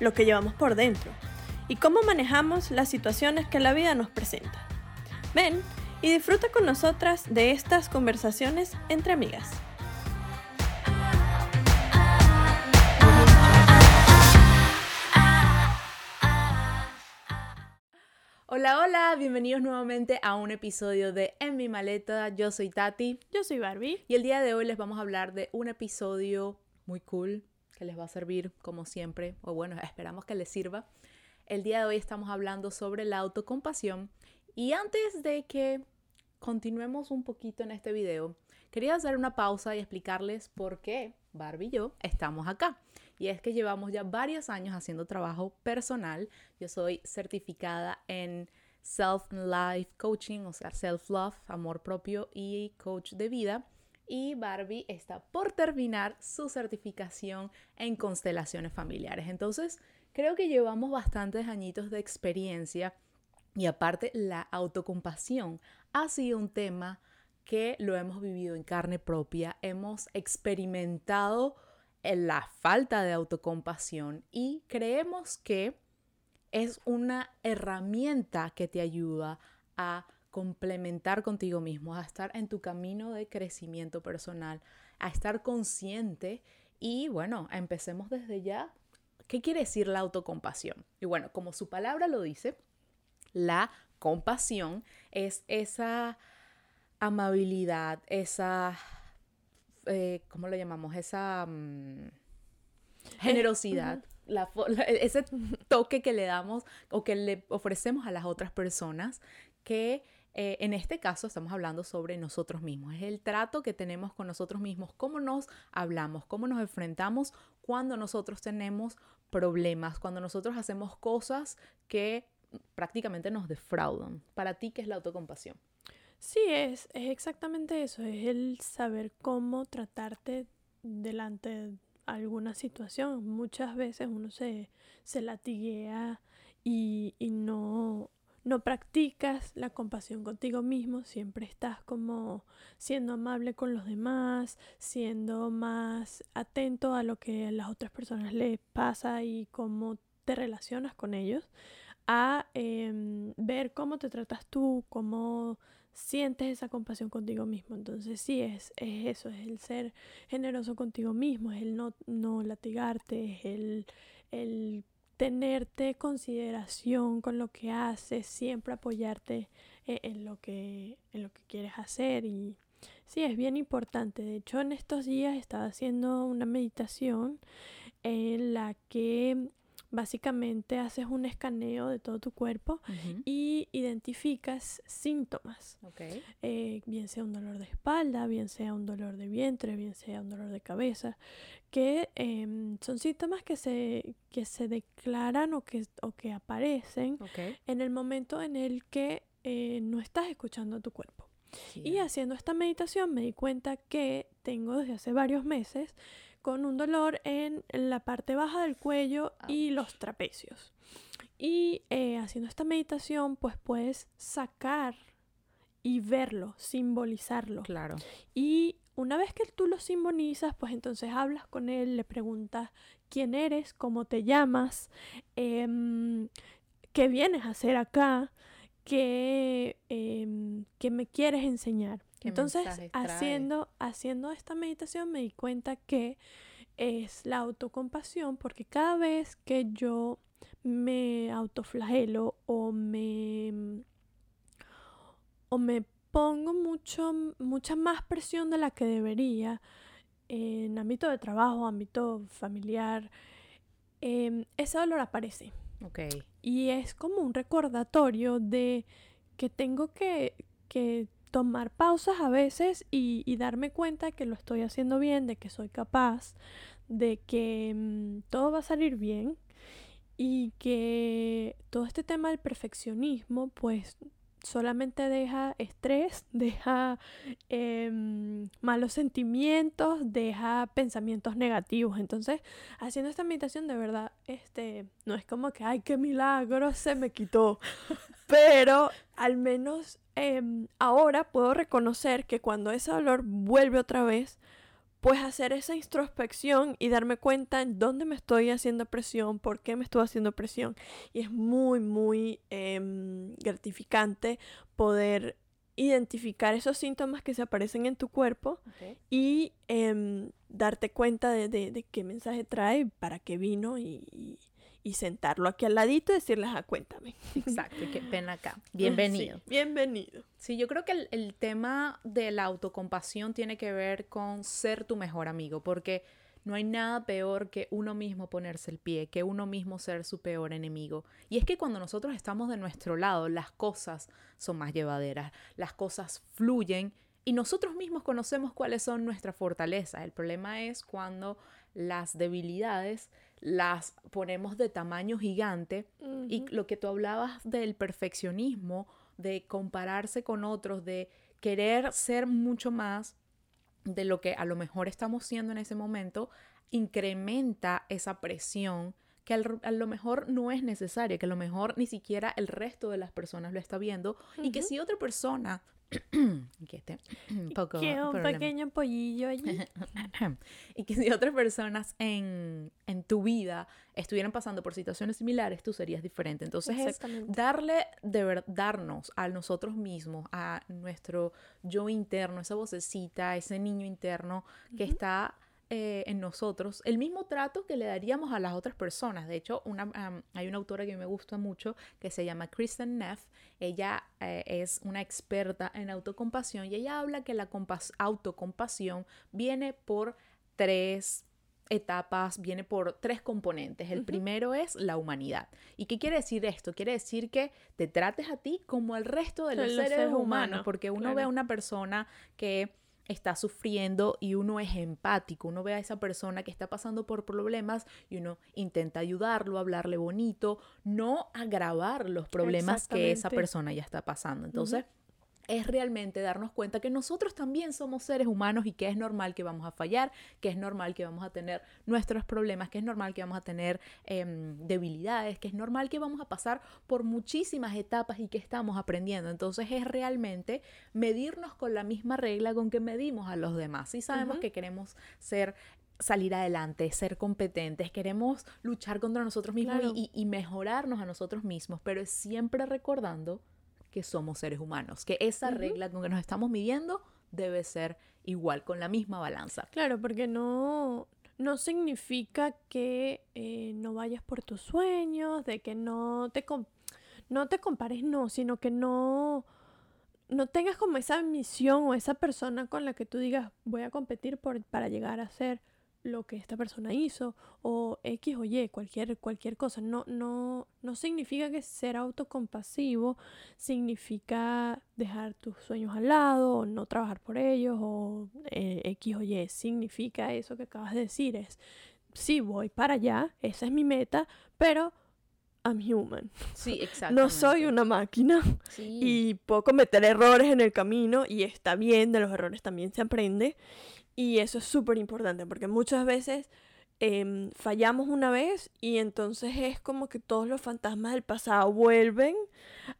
lo que llevamos por dentro y cómo manejamos las situaciones que la vida nos presenta. Ven y disfruta con nosotras de estas conversaciones entre amigas. Hola, hola, bienvenidos nuevamente a un episodio de En mi maleta. Yo soy Tati. Yo soy Barbie. Y el día de hoy les vamos a hablar de un episodio muy cool que les va a servir como siempre, o bueno, esperamos que les sirva. El día de hoy estamos hablando sobre la autocompasión y antes de que continuemos un poquito en este video, quería hacer una pausa y explicarles por qué Barbie y yo estamos acá. Y es que llevamos ya varios años haciendo trabajo personal. Yo soy certificada en Self-Life Coaching, o sea, Self-Love, amor propio y coach de vida. Y Barbie está por terminar su certificación en constelaciones familiares. Entonces, creo que llevamos bastantes añitos de experiencia y aparte la autocompasión ha sido un tema que lo hemos vivido en carne propia, hemos experimentado la falta de autocompasión y creemos que es una herramienta que te ayuda a complementar contigo mismo, a estar en tu camino de crecimiento personal, a estar consciente y bueno, empecemos desde ya. ¿Qué quiere decir la autocompasión? Y bueno, como su palabra lo dice, la compasión es esa amabilidad, esa eh, ¿cómo lo llamamos? Esa mm, generosidad, ese toque que le damos o que le ofrecemos a las otras personas que eh, en este caso estamos hablando sobre nosotros mismos, es el trato que tenemos con nosotros mismos, cómo nos hablamos, cómo nos enfrentamos cuando nosotros tenemos problemas, cuando nosotros hacemos cosas que prácticamente nos defraudan. Para ti, ¿qué es la autocompasión? Sí, es, es exactamente eso, es el saber cómo tratarte delante de alguna situación. Muchas veces uno se, se latiguea y, y no, no practicas la compasión contigo mismo, siempre estás como siendo amable con los demás, siendo más atento a lo que a las otras personas les pasa y cómo te relacionas con ellos, a em, ver cómo te tratas tú, cómo sientes esa compasión contigo mismo. Entonces sí, es, es eso, es el ser generoso contigo mismo, es el no, no latigarte, es el, el tenerte consideración con lo que haces, siempre apoyarte e, en, lo que, en lo que quieres hacer y sí, es bien importante. De hecho, en estos días estaba haciendo una meditación en la que Básicamente haces un escaneo de todo tu cuerpo y identificas síntomas. Eh, bien sea un dolor de espalda, bien sea un dolor de vientre, bien sea un dolor de cabeza, que em, son síntomas que se, que se declaran o que, o que aparecen en el momento en el que eh, no estás escuchando a tu cuerpo. Y haciendo esta meditación me di cuenta que tengo desde hace varios meses con un dolor en la parte baja del cuello y los trapecios. Y eh, haciendo esta meditación, pues puedes sacar y verlo, simbolizarlo. Claro. Y una vez que tú lo simbolizas, pues entonces hablas con él, le preguntas quién eres, cómo te llamas, em, qué vienes a hacer acá, qué, em, qué me quieres enseñar. Entonces, haciendo, haciendo esta meditación me di cuenta que es la autocompasión porque cada vez que yo me autoflagelo o me o me pongo mucho mucha más presión de la que debería en ámbito de trabajo, ámbito familiar, em, ese dolor aparece. Okay. Y es como un recordatorio de que tengo que, que tomar pausas a veces y, darme cuenta que lo estoy haciendo bien, de que soy capaz, de que mm, todo va a salir bien y que todo este tema del perfeccionismo pues solamente deja estrés, deja em, malos sentimientos, deja pensamientos negativos. Entonces, haciendo esta meditación de verdad, este, no es como que, ay, qué milagro, se me quitó. Pero al menos em, ahora puedo reconocer que cuando ese dolor vuelve otra vez, pues hacer esa introspección y darme cuenta en dónde me estoy haciendo presión, por qué me estoy haciendo presión. Y es muy, muy em, gratificante poder identificar esos síntomas que se aparecen en tu cuerpo y em, darte cuenta de, qué mensaje trae, para qué vino y, y sentarlo aquí al ladito y decirles, ah, cuéntame. Exacto, qué pena acá. Bienvenido. bienvenido. Sí, yo creo que el, el, tema de la autocompasión tiene que ver con ser tu mejor amigo, porque no hay nada peor que uno mismo ponerse el pie, que uno mismo ser su peor enemigo. Y es que cuando nosotros estamos de nuestro lado, las cosas son más llevaderas, las cosas fluyen y nosotros mismos conocemos cuáles son nuestras fortalezas. El problema es cuando las debilidades las ponemos de tamaño gigante y lo que tú hablabas del perfeccionismo, de compararse con otros, de querer ser mucho más de lo que a lo mejor estamos siendo en ese momento, incrementa esa presión que a lo mejor no es necesaria, que a lo mejor ni siquiera el resto de las personas lo está viendo y que si otra persona que este, un poco un pequeño pollillo allí. y que si otras personas en, en, tu vida estuvieran pasando por situaciones similares, tú serías diferente. Entonces es darle, de darnos a nosotros mismos, a nuestro yo interno, esa vocecita, ese niño interno que está eh, en nosotros el mismo trato que le daríamos a las otras personas. De hecho, una, hay una autora que me gusta mucho que se llama Kristen Neff. Ella eh, es una experta en autocompasión y ella habla que la autocompasión viene por tres etapas, viene por tres componentes. El primero es la humanidad. ¿Y qué quiere decir esto? Quiere decir que te trates a ti como el resto de los, seres, humanos, porque uno ve a una persona que está sufriendo y uno es empático, uno ve a esa persona que está pasando por problemas y uno intenta ayudarlo, hablarle bonito, no agravar los problemas que esa persona ya está pasando. Entonces, es realmente darnos cuenta que nosotros también somos seres humanos y que es normal que vamos a fallar, que es normal que vamos a tener nuestros problemas, que es normal que vamos a tener em, debilidades, que es normal que vamos a pasar por muchísimas etapas y que estamos aprendiendo. Entonces es realmente medirnos con la misma regla con que medimos a los demás. Si sabemos que queremos ser salir adelante, ser competentes, queremos luchar contra nosotros mismos y, y mejorarnos a nosotros mismos, pero es siempre recordando que somos seres humanos, que esa regla con que nos estamos midiendo debe ser igual, con la misma balanza. Claro, porque no, no significa que eh, no vayas por tus sueños, de que no te, no te compares, no, sino que no, no tengas como esa misión o esa persona con la que tú digas voy a competir por, para llegar a ser lo que esta persona hizo o X o Y, cualquier, cualquier cosa. No, no, no significa que ser autocompasivo significa dejar tus sueños al lado o no trabajar por ellos o eh, X o Y. Significa eso que acabas de decir. Es, sí, voy para allá, esa es mi meta, pero I'm human. Sí, exacto. No soy una máquina y puedo cometer errores en el camino y está bien, de los errores también se aprende. Y eso es súper importante porque muchas veces em, fallamos una vez y entonces es como que todos los fantasmas del pasado vuelven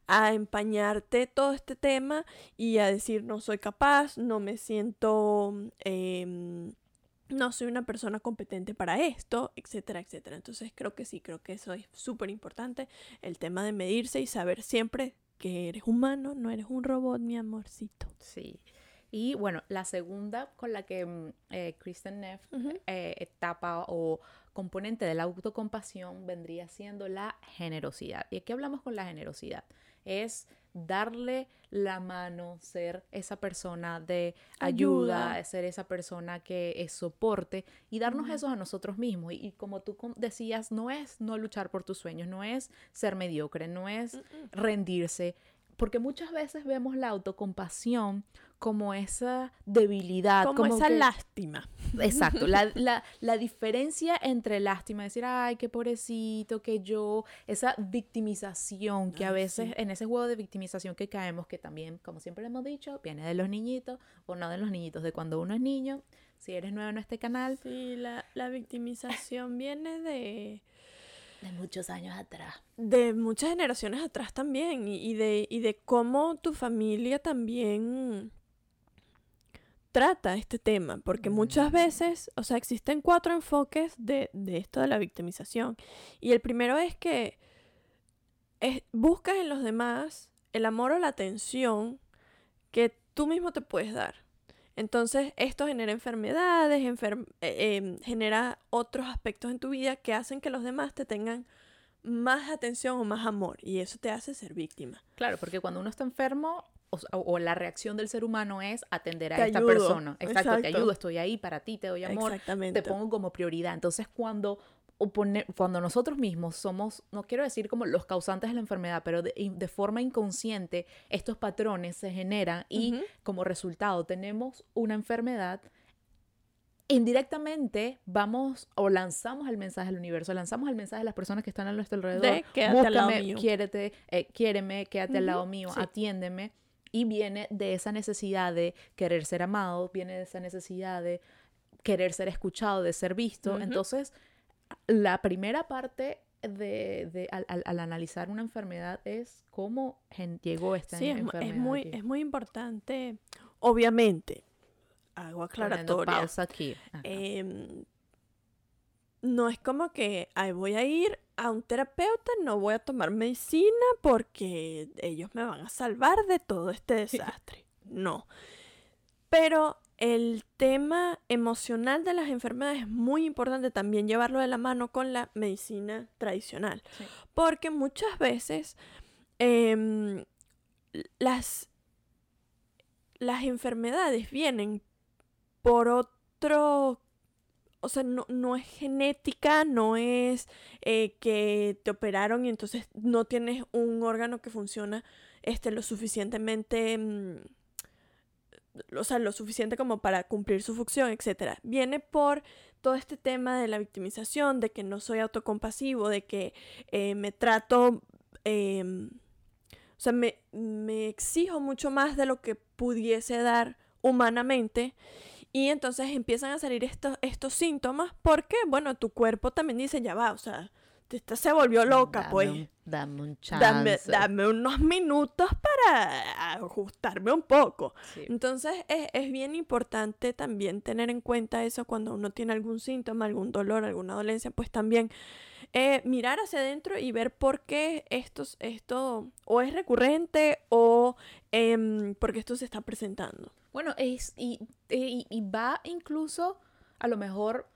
a empañarte todo este tema y a decir no soy capaz, no me siento... Em, no soy una persona competente para esto, etcétera, etcétera. Entonces creo que sí, creo que eso es súper importante, el tema de medirse y saber siempre que eres humano, no eres un robot, mi amorcito. Sí. Y bueno, la segunda con la que mm, eh, Kristen Neff eh, etapa o componente de la autocompasión vendría siendo la generosidad. ¿Y aquí hablamos con la generosidad? Es darle la mano, ser esa persona de ayuda, ser esa persona que es soporte y darnos eso a nosotros mismos. Y, como tú decías, no es no luchar por tus sueños, no es ser mediocre, no es rendirse, porque muchas veces vemos la autocompasión como esa debilidad. Como, esa lástima. Exacto, la, la, la, diferencia entre lástima, decir, ay, qué pobrecito, que yo, esa victimización que a veces, en ese juego de victimización que caemos, que también, como siempre hemos dicho, viene de los niñitos, o no de los niñitos, de cuando uno es niño, si eres nuevo en este canal. Sí, la, la victimización viene de de muchos años atrás. De muchas generaciones atrás también. Y, de, y de cómo tu familia también trata este tema. Porque muchas mm. veces, o sea, existen cuatro enfoques de, de esto de la victimización. Y el primero es que es, buscas en los demás el amor o la atención que tú mismo te puedes dar. Entonces, esto genera enfermedades, eh, em, genera otros aspectos en tu vida que hacen que los demás te tengan más atención o más amor y eso te hace ser víctima. Claro, porque cuando uno está enfermo o, la reacción del ser humano es atender a esta persona. Exacto, te ayudo, estoy ahí para ti, te doy amor, te pongo como prioridad. Entonces, cuando cuando nosotros mismos somos, no quiero decir como los causantes de la enfermedad, pero de, forma inconsciente estos patrones se generan y como resultado tenemos una enfermedad, indirectamente vamos o lanzamos el mensaje al universo, lanzamos el mensaje a las personas que están a nuestro alrededor. De, quédate al lado mío. Quiérete, eh, quiéreme, quédate al lado mío, atiéndeme. Y viene de esa necesidad de querer ser amado, viene de esa necesidad de querer ser escuchado, de ser visto. Entonces, la primera parte de, al, analizar una enfermedad es cómo llegó esta sí, enfermedad. Es muy, es muy importante, obviamente, hago aclaratoria. pausa aquí. Em, no es como que voy a ir a un terapeuta, no voy a tomar medicina porque ellos me van a salvar de todo este desastre. no. Pero el tema emocional de las enfermedades es muy importante también llevarlo de la mano con la medicina tradicional. Porque muchas veces em, las, las enfermedades vienen por otro o sea, no, es genética, no es eh, que te operaron y entonces no tienes un órgano que funciona este, lo suficientemente mm, o sea, lo suficiente como para cumplir su función, etc. Viene por todo este tema de la victimización, de que no soy autocompasivo, de que eh, me trato, em, o sea, me, me exijo mucho más de lo que pudiese dar humanamente. Y entonces empiezan a salir estos, estos síntomas porque, bueno, tu cuerpo también dice, ya va, o sea, esta se volvió loca, pues. dame un chance. Dame, unos minutos para ajustarme un poco. Entonces es, bien importante también tener en cuenta eso cuando uno tiene algún síntoma, algún dolor, alguna dolencia, pues también eh, mirar hacia adentro y ver por qué esto, esto o es recurrente o eh, porque esto se está presentando. Bueno, es, y, y va incluso a lo mejor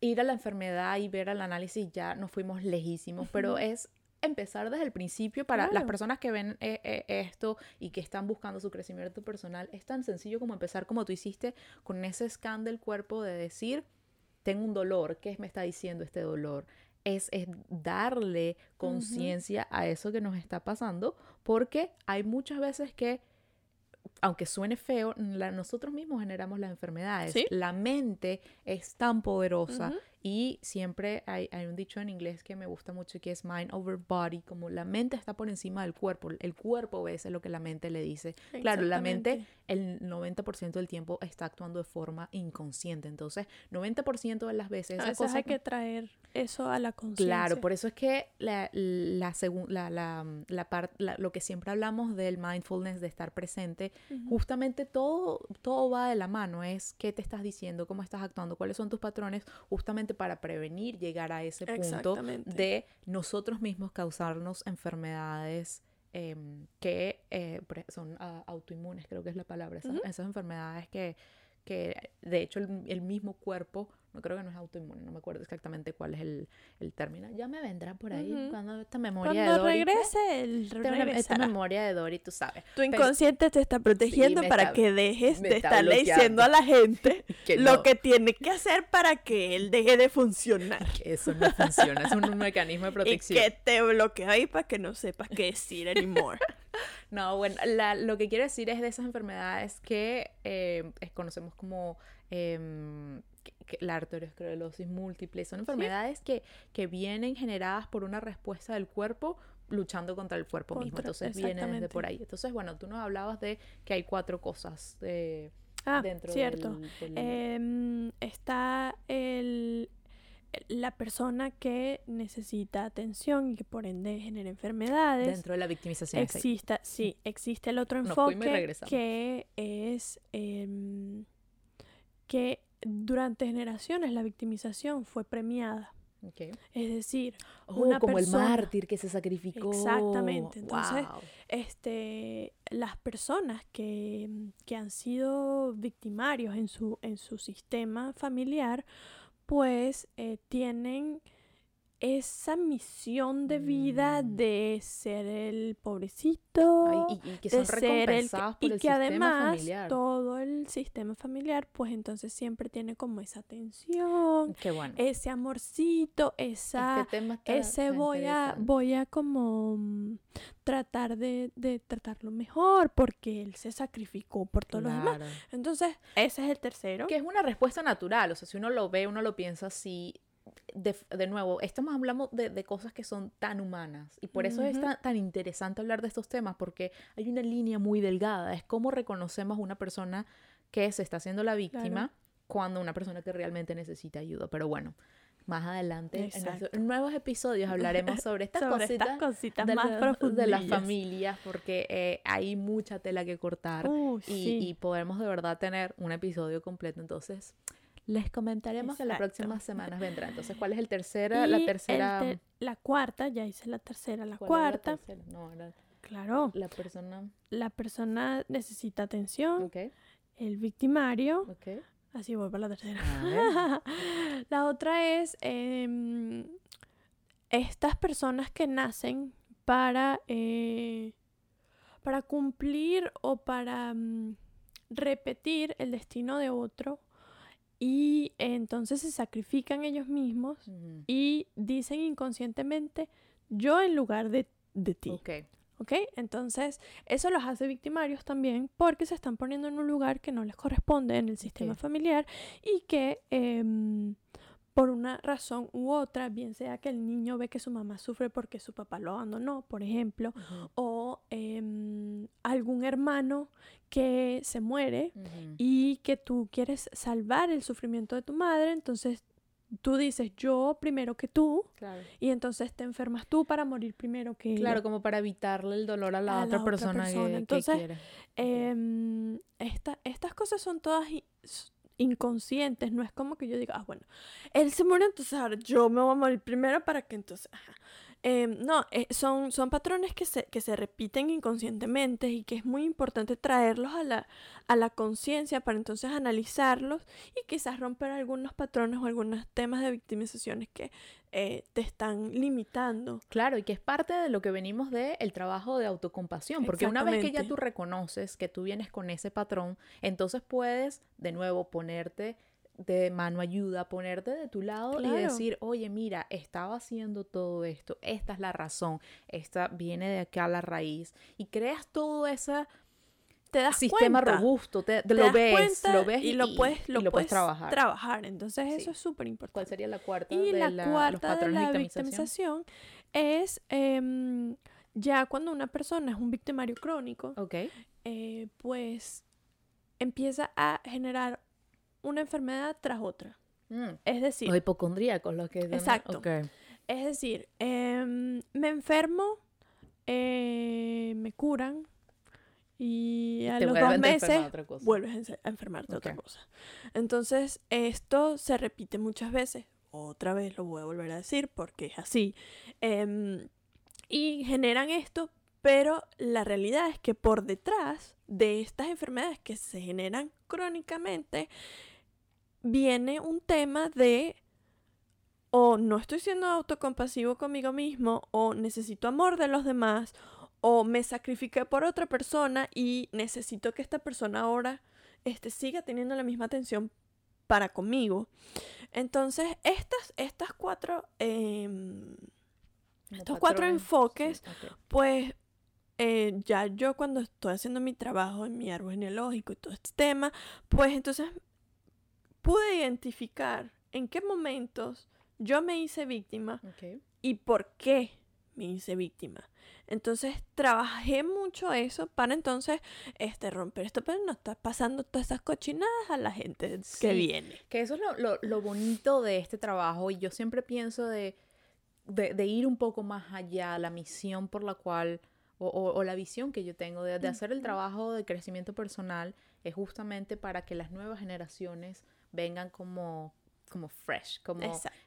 ir a la enfermedad y ver el análisis ya nos fuimos lejísimos, pero es empezar desde el principio para las personas que ven eh, eh, esto y que están buscando su crecimiento personal. Es tan sencillo como empezar como tú hiciste con ese scan del cuerpo de decir, tengo un dolor, ¿qué me está diciendo este dolor? Es, es darle conciencia a eso que nos está pasando porque hay muchas veces que aunque suene feo, nosotros mismos generamos las enfermedades. La mente es tan poderosa y siempre hay, un dicho en inglés que me gusta mucho que es mind over body, como la mente está por encima del cuerpo, el cuerpo ve lo que la mente le dice. Claro, la mente el 90% del tiempo está actuando de forma inconsciente, entonces 90% de las veces... A veces hay que traer eso a la conciencia. Claro, por eso es que la, la, la, la, la lo que siempre hablamos del mindfulness, de estar presente, justamente todo, todo va de la mano, es qué te estás diciendo, cómo estás actuando, cuáles son tus patrones, justamente para prevenir llegar a ese punto de nosotros mismos causarnos enfermedades em, que eh, son ah, autoinmunes, creo que es la palabra, esas, enfermedades que, que de hecho el mismo cuerpo no creo que no es autoinmune, no me acuerdo exactamente cuál es el, el término. Ya me vendrá por ahí cuando esta memoria de Dory. regrese, el esta, memoria de Dory, tú sabes. Tu inconsciente te está protegiendo para que dejes de estarle diciendo a la gente lo que tiene que hacer para que él deje de funcionar. eso no funciona, es un, mecanismo de protección. Y que te bloquea ahí para que no sepas qué decir anymore. No, bueno, lo que quiero decir es de esas enfermedades que eh, conocemos como em, la arteriosclerosis múltiple. Son enfermedades que, que vienen generadas por una respuesta del cuerpo luchando contra el cuerpo mismo. Entonces viene desde por ahí. Entonces, bueno, tú nos hablabas de que hay cuatro cosas eh, ah, dentro cierto. Del, em, está el, la persona que necesita atención y que por ende genera enfermedades. Dentro de la victimización. Exista, sí, existe el otro enfoque que es em, que durante generaciones la victimización fue premiada. Es decir, oh, una como el mártir que se sacrificó. Exactamente. Entonces, este, las personas que, que, han sido victimarios en su, en su sistema familiar, pues eh, tienen esa misión de vida mm. de ser el pobrecito y, que son de ser el y que además todo el sistema familiar pues entonces siempre tiene como esa atención ese amorcito esa este ese voy a voy a como mm, tratar de, de, tratarlo mejor porque él se sacrificó por todos los demás. Entonces ese es el tercero. Que es una respuesta natural o sea si uno lo ve uno lo piensa así de, nuevo, estamos hablando de, cosas que son tan humanas y por eso es tan, interesante hablar de estos temas porque hay una línea muy delgada, es cómo reconocemos una persona que se está haciendo la víctima cuando una persona que realmente necesita ayuda, pero bueno. Más adelante, en, nuevos episodios hablaremos sobre estas, cositas, de más de las familias, porque eh, hay mucha tela que cortar uh, y, y podemos de verdad tener un episodio completo. Entonces, les comentaremos que las próximas semanas vendrá. Entonces, ¿cuál es el tercera, la tercera? la cuarta, ya hice la tercera, la cuarta. No, claro. La persona. La persona necesita atención. El victimario. Okay. Así voy para la tercera. la otra es em, estas personas que nacen para, eh, para cumplir o para mm, repetir el destino de otro y entonces se sacrifican ellos mismos y dicen inconscientemente yo en lugar de, de ti. Ok. ¿Ok? Entonces, eso los hace victimarios también porque se están poniendo en un lugar que no les corresponde en el sistema familiar y que em, por una razón u otra, bien sea que el niño ve que su mamá sufre porque su papá lo abandonó, por ejemplo, o em, algún hermano que se muere y que tú quieres salvar el sufrimiento de tu madre, entonces tú dices yo primero que tú y entonces te enfermas tú para morir primero que claro como para evitarle el dolor a la, otra, persona, Que, entonces em, estas cosas son todas inconscientes no es como que yo diga ah bueno él se muere entonces ahora yo me voy a morir primero para que entonces Em, no, eh, son, son patrones que se, que se repiten inconscientemente y que es muy importante traerlos a la, a la conciencia para entonces analizarlos y quizás romper algunos patrones o algunos temas de victimizaciones que eh, te están limitando. Claro, y que es parte de lo que venimos de el trabajo de autocompasión, porque una vez que ya tú reconoces que tú vienes con ese patrón, entonces puedes de nuevo ponerte de mano ayuda, ponerte de tu lado y decir, oye, mira, estaba haciendo todo esto, esta es la razón, esta viene de acá a la raíz, y creas todo ese te das sistema robusto, te, lo, ves, lo ves y, lo puedes, lo, puedes trabajar. trabajar. Entonces eso es súper importante. ¿Cuál sería la cuarta? Y la, cuarta de la victimización, es em, ya cuando una persona es un victimario crónico, eh, pues empieza a generar una enfermedad tras otra. Mm. Es decir... Los hipocondríacos, los que... Exacto. Es decir, em, me enfermo, eh, me curan y a los dos meses vuelves a enfermarte de otra cosa. Entonces, esto se repite muchas veces. Otra vez lo voy a volver a decir porque es así. Em, y generan esto, pero la realidad es que por detrás de estas enfermedades que se generan crónicamente, viene un tema de o no estoy siendo autocompasivo conmigo mismo, o necesito amor de los demás, o me sacrifiqué por otra persona y necesito que esta persona ahora este, siga teniendo la misma atención para conmigo. Entonces, estas, estas cuatro, em, estos cuatro enfoques, pues eh, ya yo cuando estoy haciendo mi trabajo en mi árbol genealógico y todo este tema, pues entonces pude identificar en qué momentos yo me hice víctima y por qué me hice víctima. Entonces trabajé mucho eso para entonces este, romper esto, pero no estar pasando todas esas cochinadas a la gente que viene. Que eso es lo, lo, bonito de este trabajo y yo siempre pienso de, de, ir un poco más allá, la misión por la cual, o, o, la visión que yo tengo de, de hacer el trabajo de crecimiento personal es justamente para que las nuevas generaciones vengan como como fresh, como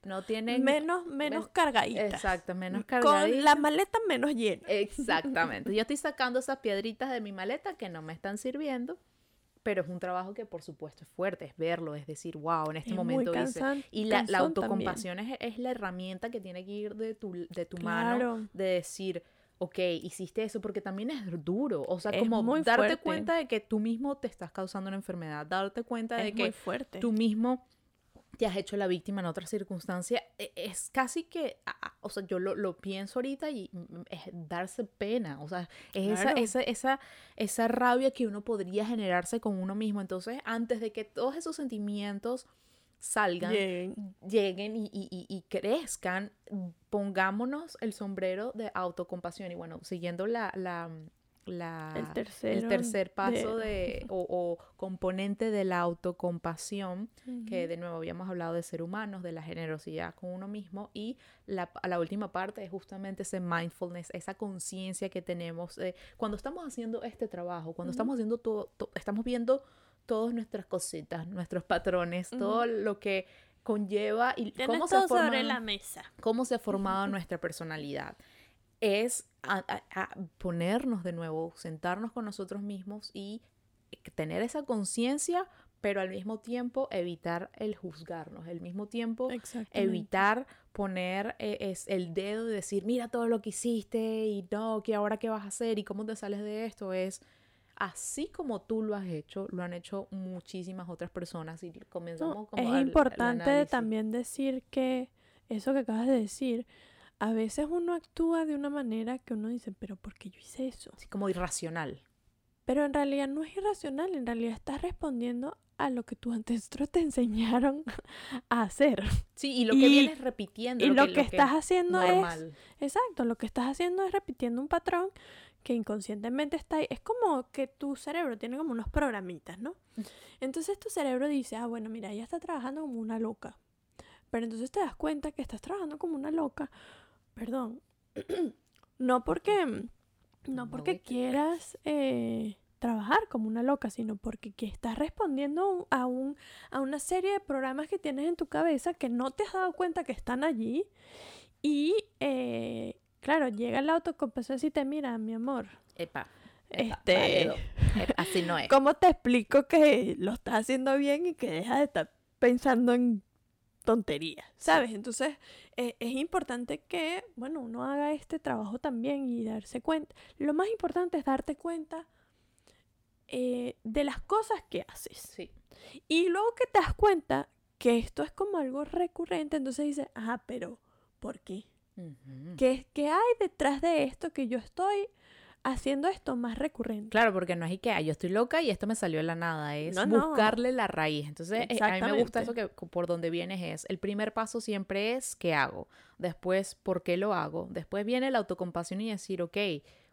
no tienen menos menos cargaditas. Exacto, menos cargaditas. Con la maleta menos llena. Exactamente. Yo estoy sacando esas piedritas de mi maleta que no me están sirviendo, pero es un trabajo que por supuesto es fuerte, es verlo, es decir, wow, en este momento hice. Y la, autocompasión es, la herramienta que tiene que ir de tu, de tu mano, de decir, ok, hiciste eso, porque también es duro. O sea, como darte cuenta de que tú mismo te estás causando una enfermedad, darte cuenta de que fuerte. tú mismo te has hecho la víctima en otra circunstancia, e, es casi que, o sea, yo lo, pienso ahorita y es darse pena, o sea, es esa, esa, esa, esa rabia que uno podría generarse con uno mismo. Entonces, antes de que todos esos sentimientos salgan, lleguen, y, y, y, crezcan, pongámonos el sombrero de autocompasión. Y bueno, siguiendo la, la, la, el, tercer paso de, o, componente de la autocompasión, que de nuevo habíamos hablado de ser humanos, de la generosidad con uno mismo, y la, la última parte es justamente ese mindfulness, esa conciencia que tenemos cuando estamos haciendo este trabajo, cuando estamos haciendo todo, estamos viendo todas nuestras cositas, nuestros patrones, todo lo que conlleva y cómo se, sobre la mesa. cómo se ha formado nuestra personalidad. Es a, ponernos de nuevo, sentarnos con nosotros mismos y tener esa conciencia, pero al mismo tiempo evitar el juzgarnos, al mismo tiempo evitar poner eh, es el dedo y decir, mira todo lo que hiciste y no, que ahora qué vas a hacer y cómo te sales de esto, es así como tú lo has hecho, lo han hecho muchísimas otras personas y comenzamos Es importante también decir que eso que acabas de decir, a veces uno actúa de una manera que uno dice, pero ¿por qué yo hice eso? Así como irracional. Pero en realidad no es irracional, en realidad estás respondiendo a lo que tus ancestros te enseñaron a hacer. Sí, y lo que vienes repitiendo. Y lo, que, estás haciendo es... Exacto, lo que estás haciendo es repitiendo un patrón que inconscientemente está ahí. Es como que tu cerebro tiene como unos programitas, ¿no? Entonces tu cerebro dice, ah, bueno, mira, ella está trabajando como una loca. Pero entonces te das cuenta que estás trabajando como una loca perdón, no porque, no porque quieras eh, trabajar como una loca, sino porque que estás respondiendo a, un, a una serie de programas que tienes en tu cabeza que no te has dado cuenta que están allí y, eh, claro, llega el autocompensación y te mira, mi amor. Epa. este, así no es. ¿Cómo te explico que lo estás haciendo bien y que dejas de estar pensando en tonterías, ¿sabes? Entonces eh, es importante que, bueno, uno haga este trabajo también y darse cuenta. Lo más importante es darte cuenta eh, de las cosas que haces. Sí. Y luego que te das cuenta que esto es como algo recurrente, entonces dices, ah, pero ¿por qué? ¿Qué, ¿Qué hay detrás de esto que yo estoy haciendo esto más recurrente. Claro, porque no es que yo estoy loca y esto me salió de la nada, es buscarle la raíz. Entonces, eh, a mí me gusta eso que por donde vienes es, el primer paso siempre es ¿qué hago? Después, ¿por qué lo hago? Después viene la autocompasión y decir, ok,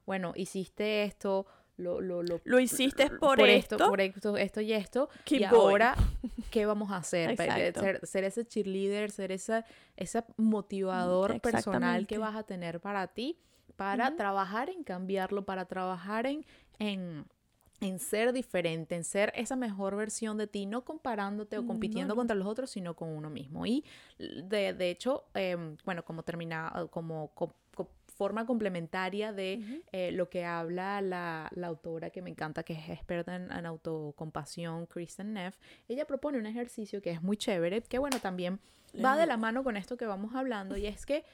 bueno, hiciste esto, lo, lo, lo, lo hiciste por, esto, por esto, esto y esto. y ahora, ¿qué vamos a hacer? Ser, ser, ese cheerleader, ser esa, ese motivador personal que vas a tener para ti para trabajar en cambiarlo, para trabajar en, en, en, ser diferente, en ser esa mejor versión de ti, no comparándote o compitiendo contra los otros, sino con uno mismo. Y de, de hecho, em, bueno, como termina, como, forma complementaria de eh, lo que habla la, la, autora que me encanta, que es experta en, autocompasión, Kristen Neff, ella propone un ejercicio que es muy chévere, que bueno, también va de la mano con esto que vamos hablando, y es que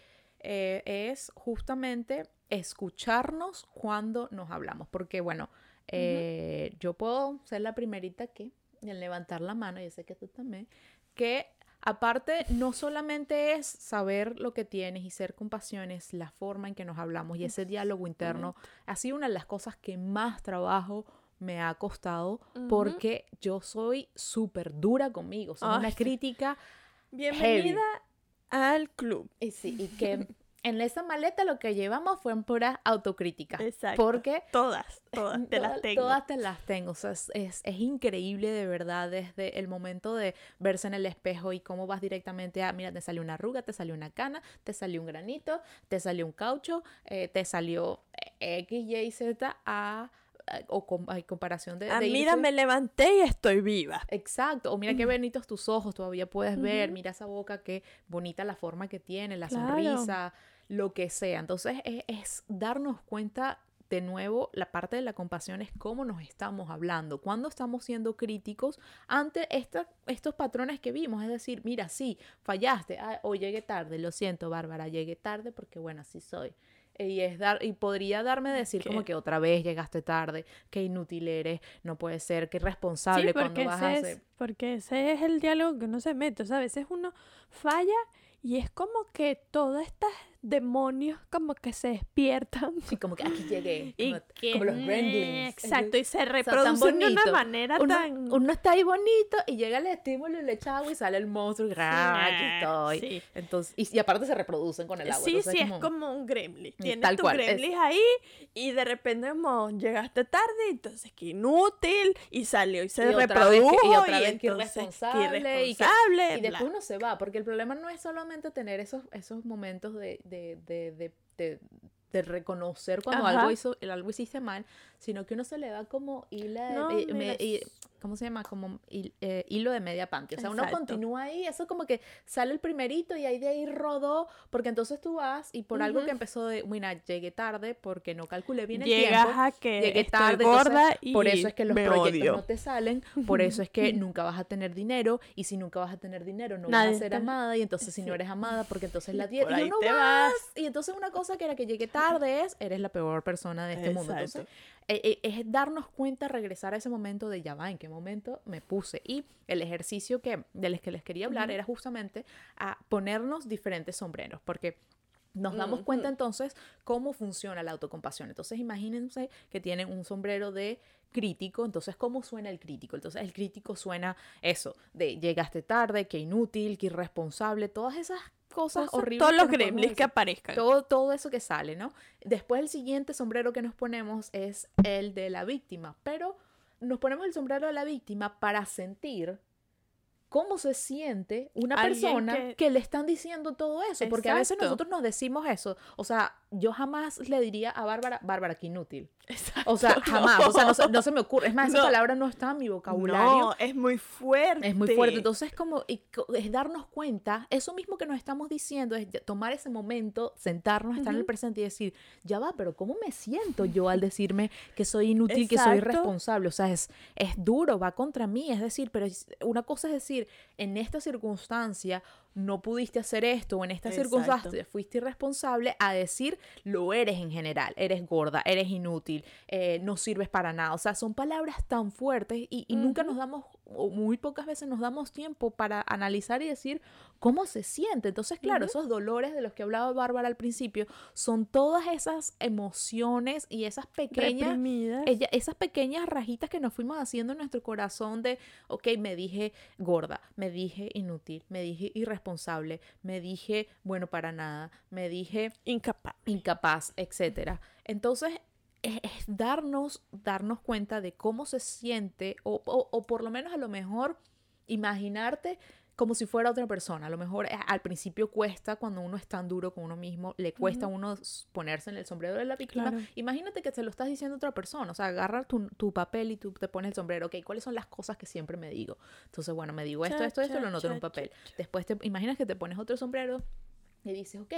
eh, es justamente escucharnos cuando nos hablamos. Porque, bueno, eh, yo puedo ser la primerita que, en levantar la mano, y sé que tú también, que aparte, no solamente es saber lo que tienes y ser compasión, es la forma en que nos hablamos y ese diálogo interno ha sido una de las cosas que más trabajo me ha costado porque yo soy súper dura conmigo, soy una crítica. Bienvenida al club. Y sí, y que en esa maleta lo que llevamos fue en pura autocrítica. Exacto. Porque todas, todas te las tengo. Todas te las tengo. O sea, es, es, increíble de verdad desde el momento de verse en el espejo y cómo vas directamente a, mira, te salió una arruga, te salió una cana, te salió un granito, te salió un caucho, eh, te salió X, Y, Z, A o hay comparación de... Ah, mira, me levanté y estoy viva. Exacto, o mira qué bonitos tus ojos, todavía puedes ver, mira esa boca, qué bonita la forma que tiene, la sonrisa, lo que sea. Entonces es, darnos cuenta de nuevo, la parte de la compasión es cómo nos estamos hablando, cuando estamos siendo críticos ante estos patrones que vimos. Es decir, mira, sí, fallaste, ah, hoy llegué tarde, lo siento, Bárbara, llegué tarde porque, bueno, así soy. Y, es dar, y podría darme decir como que otra vez llegaste tarde, que inútil eres, no puede ser, que irresponsable cuando vas a hacer. porque ese es el diálogo que no se mete. O sea, a veces uno falla y es como que todas estas demonios como que se despiertan. Sí, como que aquí llegué. Como, los gremlins. Exacto, y se reproducen de una manera tan... Uno está ahí bonito y llega el estímulo y le echa agua y sale el monstruo. Sí, aquí estoy. Entonces, y, aparte se reproducen con el agua. Sí, sí, es como un gremlin. Tienes Tal tu cual, gremlin ahí y de repente como llegaste tarde, entonces qué inútil y salió y se reprodujo. y otra vez que irresponsable. irresponsable y, después uno se va, porque el problema no es solamente tener esos, esos momentos de de, de, de, de reconocer cuando algo, hizo, algo hiciste mal, sino que uno se le da como hila, ¿cómo se llama? Como eh, hilo de media panty. O sea, uno continúa ahí, eso como que sale el primerito y ahí de ahí rodó, porque entonces tú vas y por algo que empezó de, mira, llegué tarde porque no calculé bien el Llegas tiempo. a que llegué tarde, gorda y por eso es que los proyectos no te salen, por eso es que nunca vas a tener dinero y si nunca vas a tener dinero no vas a ser amada y entonces si no eres amada porque entonces la dieta y no te vas. Y entonces una cosa que era que llegué tarde es, eres la peor persona de este mundo. Entonces, e, e, es darnos cuenta, regresar a ese momento de ya va, en qué momento me puse. Y el ejercicio que, del que les quería hablar era justamente a ponernos diferentes sombreros, porque nos damos cuenta entonces cómo funciona la autocompasión. Entonces imagínense que tienen un sombrero de crítico, entonces ¿cómo suena el crítico? Entonces el crítico suena eso, de llegaste tarde, que inútil, que irresponsable, todas esas cosas horribles. Todos los gremlins que aparezcan. Todo, todo eso que sale, ¿no? Después el siguiente sombrero que nos ponemos es el de la víctima, pero nos ponemos el sombrero de la víctima para sentir cómo se siente una persona que... le están diciendo todo eso, porque a veces nosotros nos decimos eso, o sea, yo jamás le diría a Bárbara, Bárbara, que inútil. O sea, jamás, o sea, no, se me ocurre, es más, esa palabra no está en mi vocabulario. No, es muy fuerte. Es muy fuerte, entonces como es darnos cuenta, eso mismo que nos estamos diciendo, es tomar ese momento, sentarnos, estar en el presente y decir, ya va, pero ¿cómo me siento yo al decirme que soy inútil, que soy irresponsable? O sea, es, es duro, va contra mí, es decir, pero una cosa es decir, en esta circunstancia no pudiste hacer esto o en esta circunstancia fuiste irresponsable a decir lo eres en general, eres gorda, eres inútil, eh, no sirves para nada. O sea, son palabras tan fuertes y, nunca nos damos, o muy pocas veces nos damos tiempo para analizar y decir cómo se siente. Entonces, claro, esos dolores de los que hablaba Bárbara al principio son todas esas emociones y esas pequeñas, ella, esas pequeñas rajitas que nos fuimos haciendo en nuestro corazón de, ok, me dije gorda, me dije inútil, me dije irresponsable responsable, me dije bueno para nada, me dije incapaz, incapaz, etcétera. Entonces es, darnos, darnos cuenta de cómo se siente o, o por lo menos a lo mejor imaginarte como si fuera otra persona. A lo mejor eh, al principio cuesta cuando uno es tan duro con uno mismo, le cuesta a uno ponerse en el sombrero de la víctima. Imagínate que se lo estás diciendo a otra persona, o sea, agarra tu, tu, papel y tú te pones el sombrero, ok, ¿cuáles son las cosas que siempre me digo? Entonces, bueno, me digo esto, esto, esto, lo noto en un papel. Después te imaginas que te pones otro sombrero y dices, ok,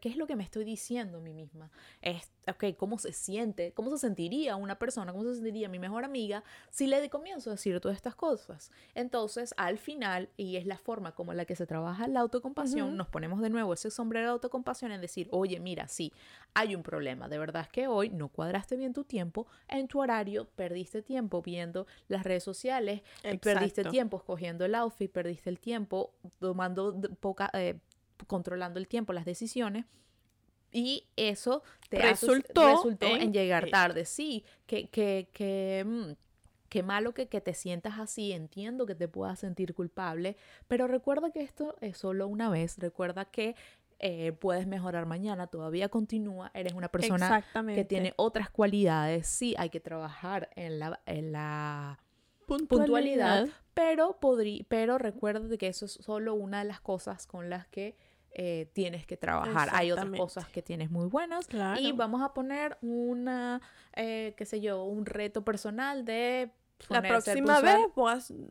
¿qué es lo que me estoy diciendo a mí misma? Es, ok, ¿cómo se siente? ¿Cómo se sentiría una persona? ¿Cómo se sentiría mi mejor amiga si le comienzo a decir todas estas cosas? Entonces, al final, y es la forma como la que se trabaja la autocompasión, nos ponemos de nuevo ese sombrero de autocompasión en decir, oye, mira, sí, hay un problema. De verdad es que hoy no cuadraste bien tu tiempo en tu horario, perdiste tiempo viendo las redes sociales, perdiste tiempo escogiendo el outfit, perdiste el tiempo tomando poca... Eh, controlando el tiempo, las decisiones. Y eso te resultó, en, llegar tarde. Sí, que, que, que mm, qué malo que, que, te sientas así, entiendo que te puedas sentir culpable, pero recuerda que esto es solo una vez, recuerda que eh, puedes mejorar mañana, todavía continúa, eres una persona que tiene otras cualidades, sí, hay que trabajar en la, en la puntualidad, pero, podrí, pero recuerda que eso es solo una de las cosas con las que eh, tienes que trabajar. Hay otras cosas que tienes muy buenas. Y vamos a poner una, eh, qué sé yo, un reto personal de... La próxima vez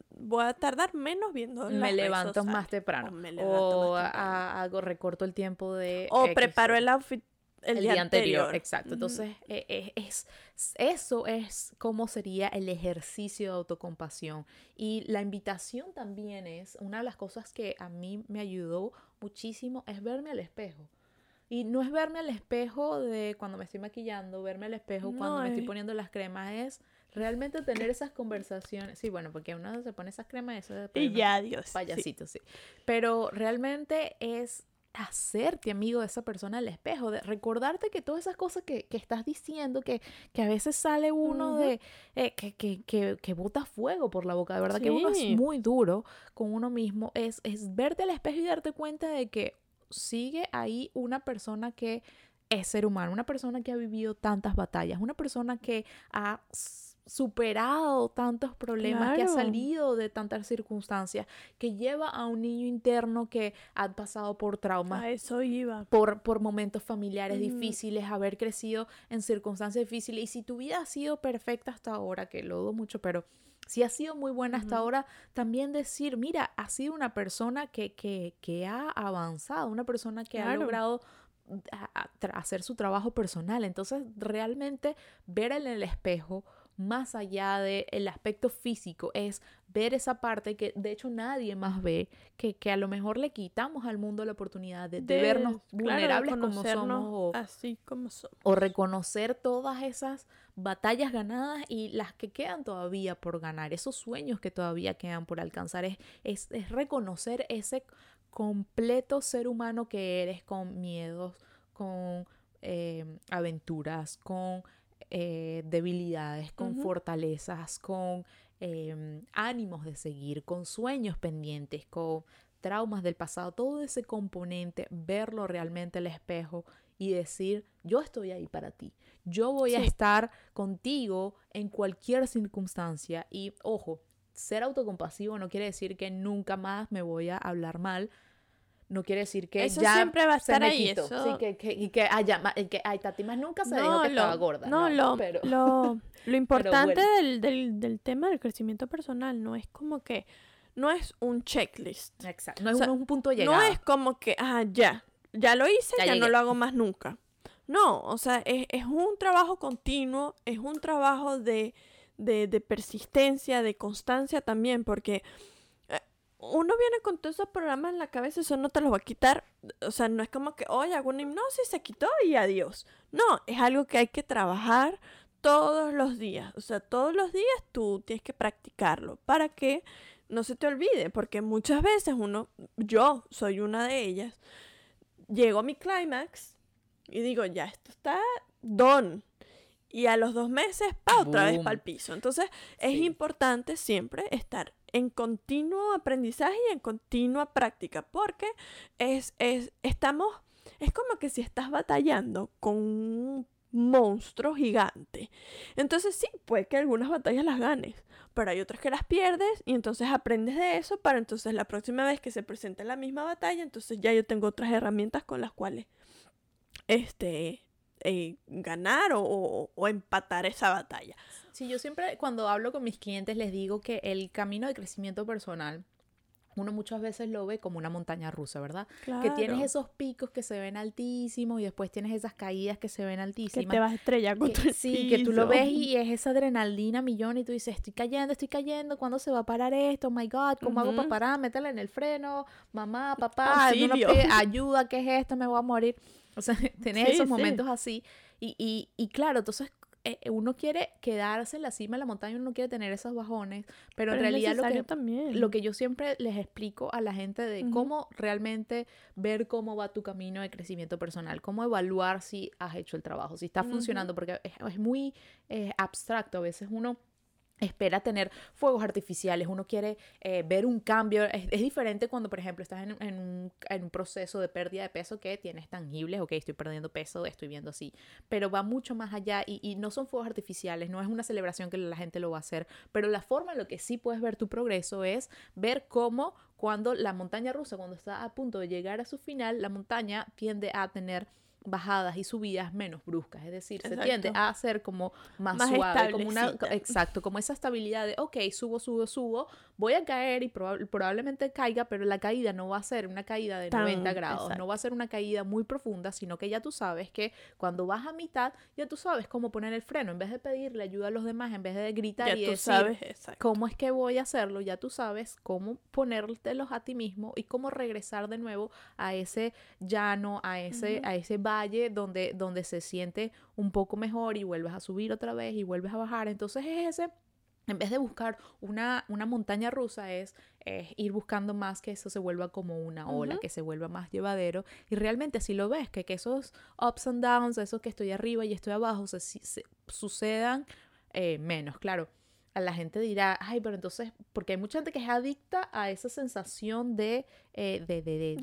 voy a, tardar menos viendo Me levanto más temprano. O, hago, recorto el tiempo de... O preparo el outfit el, día, anterior. Exacto. Entonces, e, e, es, eso es cómo sería el ejercicio de autocompasión. Y la invitación también es, una de las cosas que a mí me ayudó muchísimo, es verme al espejo. Y no es verme al espejo de cuando me estoy maquillando, verme al espejo cuando me estoy poniendo las cremas, es realmente tener esas conversaciones. Sí, bueno, porque uno se pone esas cremas, eso Y ya, Dios. Payasito, sí. Pero realmente es hacerte amigo de esa persona al espejo, de recordarte que todas esas cosas que, que estás diciendo, que, que, a veces sale uno de eh, que, que, que, bota fuego por la boca, de verdad que uno es muy duro con uno mismo, es, es verte al espejo y darte cuenta de que sigue ahí una persona que es ser humano, una persona que ha vivido tantas batallas, una persona que ha superado tantos problemas, que ha salido de tantas circunstancias, que lleva a un niño interno que ha pasado por traumas. eso iba. Por, por momentos familiares difíciles, haber crecido en circunstancias difíciles. Y si tu vida ha sido perfecta hasta ahora, que lo dudo mucho, pero si ha sido muy buena hasta ahora, también decir, mira, ha sido una persona que, que, que ha avanzado, una persona que ha logrado hacer su trabajo personal. Entonces, realmente ver en el espejo más allá del aspecto físico, es ver esa parte que de hecho nadie más ve, que, que a lo mejor le quitamos al mundo la oportunidad de, vernos vulnerables como somos, o, así como somos. O reconocer todas esas batallas ganadas y las que quedan todavía por ganar, esos sueños que todavía quedan por alcanzar, es, es, es reconocer ese completo ser humano que eres con miedos, con eh, aventuras, con eh, debilidades, con fortalezas, con em, ánimos de seguir, con sueños pendientes, con traumas del pasado, todo ese componente, verlo realmente al espejo y decir, yo estoy ahí para ti, yo voy a estar contigo en cualquier circunstancia y ojo, ser autocompasivo no quiere decir que nunca más me voy a hablar mal no quiere decir que eso ya siempre va a estar ahí eso... sí, que, que, y que haya que ay Tati más nunca se dijo que estaba gorda no, lo, lo, lo importante del, del, del, tema del crecimiento personal no es como que no es un checklist. Exacto no es un, punto de llegada. no es como que ah ya ya lo hice ya, no lo hago más nunca. No o sea es, es un trabajo continuo es un trabajo de, de, de persistencia de constancia también porque uno viene con todos esos programas en la cabeza, eso no te los va a quitar. O sea, no es como que, oye, hago una hipnosis, se quitó y adiós. No, es algo que hay que trabajar todos los días. O sea, todos los días tú tienes que practicarlo para que no se te olvide. Porque muchas veces uno, yo soy una de ellas, llego a mi clímax y digo, ya, esto está don. Y a los dos meses, pa, otra vez para el piso. Entonces, es importante siempre estar en continuo aprendizaje y en continua práctica, porque es, es, estamos, es como que si estás batallando con un monstruo gigante. Entonces sí, puede que algunas batallas las ganes, pero hay otras que las pierdes y entonces aprendes de eso para entonces la próxima vez que se presente la misma batalla, entonces ya yo tengo otras herramientas con las cuales este, eh, ganar o, o, empatar esa batalla. Sí, yo siempre cuando hablo con mis clientes les digo que el camino de crecimiento personal uno muchas veces lo ve como una montaña rusa, ¿verdad? Que tienes esos picos que se ven altísimos y después tienes esas caídas que se ven altísimas. Que te vas a estrellar con que, Sí, que tú lo ves y es esa adrenalina millón y tú dices, estoy cayendo, estoy cayendo, ¿cuándo se va a parar esto? Oh my God, ¿cómo hago para parar? Métela en el freno, mamá, papá, ayuda, ¿qué es esto? Me voy a morir. O sea, tienes esos momentos así. Y, y, y claro, entonces eh, eh, uno quiere quedarse en la cima de la montaña, uno no quiere tener esos bajones, pero, en realidad lo que, también. lo que yo siempre les explico a la gente de cómo realmente ver cómo va tu camino de crecimiento personal, cómo evaluar si has hecho el trabajo, si está funcionando, porque es, muy eh, abstracto, a veces uno espera tener fuegos artificiales, uno quiere eh, ver un cambio. Es, diferente cuando, por ejemplo, estás en, un, proceso de pérdida de peso que tienes tangibles, ok, estoy perdiendo peso, estoy viendo así, pero va mucho más allá y, y, no son fuegos artificiales, no es una celebración que la gente lo va a hacer, pero la forma en la que sí puedes ver tu progreso es ver cómo cuando la montaña rusa, cuando está a punto de llegar a su final, la montaña tiende a tener bajadas y subidas menos bruscas, es decir, se tiende a hacer como más, suave, como una, exacto, como esa estabilidad de, ok, subo, subo, subo, voy a caer y probablemente caiga, pero la caída no va a ser una caída de 90 grados, no va a ser una caída muy profunda, sino que ya tú sabes que cuando vas a mitad, ya tú sabes cómo poner el freno, en vez de pedirle ayuda a los demás, en vez de gritar y decir sabes, cómo es que voy a hacerlo, ya tú sabes cómo ponértelos a ti mismo y cómo regresar de nuevo a ese llano, a ese, a ese donde, donde se siente un poco mejor y vuelves a subir otra vez y vuelves a bajar. Entonces es ese en vez de buscar una, una montaña rusa, es, ir buscando más que eso se vuelva como una ola, que se vuelva más llevadero. Y realmente si lo ves, que, que esos ups and downs, esos que estoy arriba y estoy abajo, se, sucedan eh, menos. Claro, la gente dirá, ay, pero entonces, porque hay mucha gente que es adicta a esa sensación de, eh, de, de,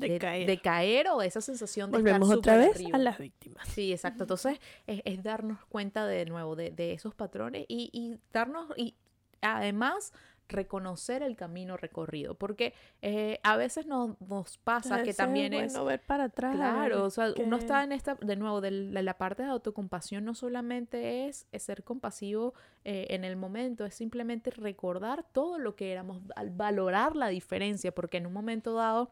de, caer. o esa sensación de Volvemos otra vez a las víctimas. Sí, exacto. Entonces, es, darnos cuenta de nuevo de, esos patrones y, y darnos, y además reconocer el camino recorrido, porque eh, a veces nos, nos pasa que también es... Bueno ver para atrás. Claro, o sea, uno está en esta, de nuevo, de la, parte de autocompasión no solamente es, ser compasivo eh, en el momento, es simplemente recordar todo lo que éramos, al valorar la diferencia, porque en un momento dado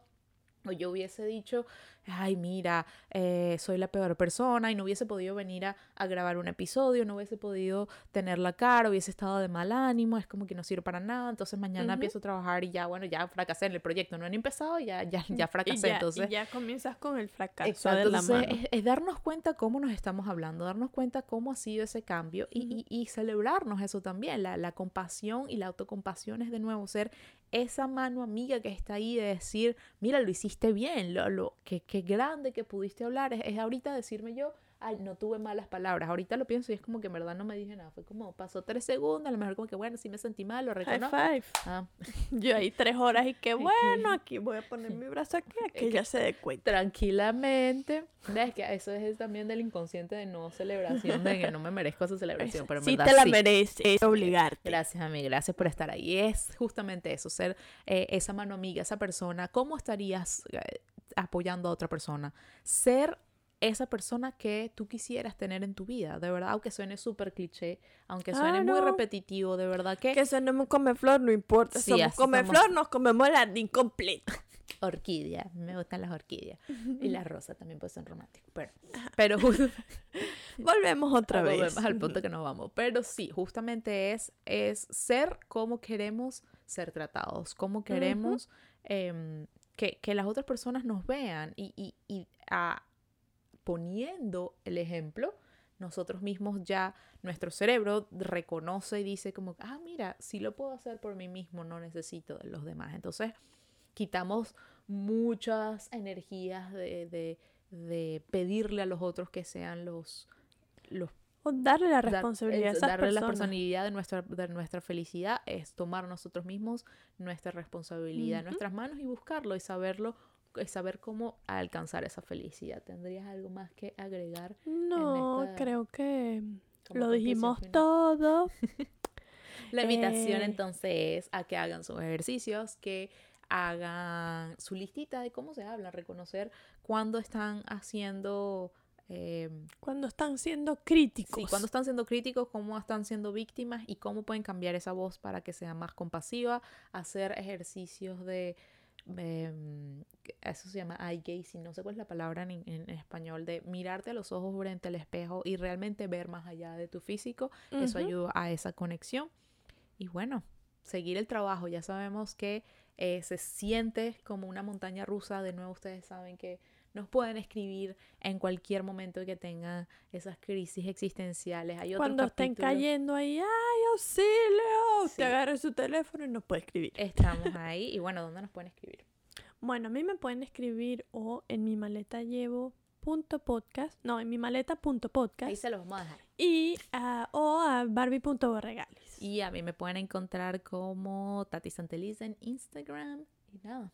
o yo hubiese dicho, ay, mira, eh, soy la peor persona y no hubiese podido venir a, grabar un episodio, no hubiese podido tener la cara, hubiese estado de mal ánimo, es como que no sirve para nada, entonces mañana empiezo a trabajar y ya, bueno, ya fracasé en el proyecto, no han empezado, ya, ya, ya fracasé, ya, entonces... ya comienzas con el fracaso de la mano. Es, darnos cuenta cómo nos estamos hablando, darnos cuenta cómo ha sido ese cambio y, y, celebrarnos eso también, la, la compasión y la autocompasión es de nuevo ser esa mano amiga que está ahí de decir, mira, lo hiciste bien, lo, lo que, qué grande que pudiste hablar. Es, es ahorita decirme yo, ay, no tuve malas palabras. Ahorita lo pienso y es como que en verdad no me dije nada. Fue como, pasó tres segundos, a lo mejor como que, bueno, sí me sentí mal, lo reconozco. High five. Ah. Yo ahí tres horas y que, bueno, aquí voy a poner mi brazo aquí, que ya se dé cuenta. Tranquilamente. ¿Ves? Que eso es también del inconsciente de no celebración, de que no me merezco esa celebración, pero en sí verdad te la mereces, obligarte. Gracias, amiga, gracias por estar ahí. Es justamente eso, ser eh, esa mano amiga, esa persona. ¿Cómo estarías eh, apoyando a otra persona? Ser esa persona que tú quisieras tener en tu vida, de verdad, aunque suene súper cliché, aunque ah, suene muy repetitivo, de verdad que... Que suene come flor, no importa, si somos come flor, nos comemos el jardín completo. Orquídea, me gustan las orquídeas. Y las rosas también pueden ser románticas, pero... pero volvemos otra vez. Volvemos al punto que nos vamos. Pero sí, justamente es, es ser como queremos ser tratados, como queremos em, que, que, las otras personas nos vean y, y, y a, poniendo el ejemplo, nosotros mismos ya, nuestro cerebro reconoce y dice como, ah, mira, si lo puedo hacer por mí mismo, no necesito de los demás. Entonces, quitamos muchas energías de, pedirle a los otros que sean los... los o darle la responsabilidad a Darle la responsabilidad de nuestra, de nuestra felicidad es tomar nosotros mismos nuestra responsabilidad en nuestras manos y buscarlo y saberlo saber cómo alcanzar esa felicidad. ¿Tendrías algo más que agregar? No, creo que lo dijimos todo. La invitación eh, entonces es a que hagan sus ejercicios, que hagan su listita de cómo se habla, reconocer cuándo están haciendo... Eh, cuando están siendo críticos. Sí, cuando están siendo críticos, cómo están siendo víctimas y cómo pueden cambiar esa voz para que sea más compasiva, hacer ejercicios de em, eso se llama eye gazing, no sé cuál es la palabra en, en, español, de mirarte a los ojos frente al espejo y realmente ver más allá de tu físico, eso ayuda a esa conexión. Y bueno, seguir el trabajo, ya sabemos que eh, se siente como una montaña rusa, de nuevo ustedes saben que nos pueden escribir en cualquier momento que tengan esas crisis existenciales. Hay Cuando estén cayendo ahí, ¡ay, auxilio! Te agarre su teléfono y nos puede escribir. Estamos ahí. Y bueno, ¿dónde nos pueden escribir? Bueno, a mí me pueden escribir o en mi maleta llevo punto podcast, no, en mi maleta punto podcast. Ahí se los vamos a dejar. Y o a barbie.borregales. Y a mí me pueden encontrar como Tati Santeliz en Instagram. Y nada,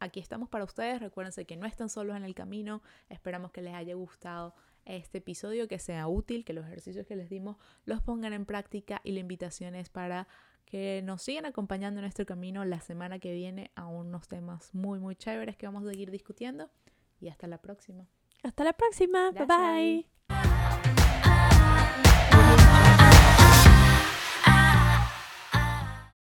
aquí estamos para ustedes. Recuérdense que no están solos en el camino. Esperamos que les haya gustado este episodio, que sea útil, que los ejercicios que les dimos los pongan en práctica y la invitación es para que nos sigan acompañando en nuestro camino la semana que viene a unos temas muy, muy chéveres que vamos a seguir discutiendo. Y hasta la próxima. Hasta la próxima. Bye bye.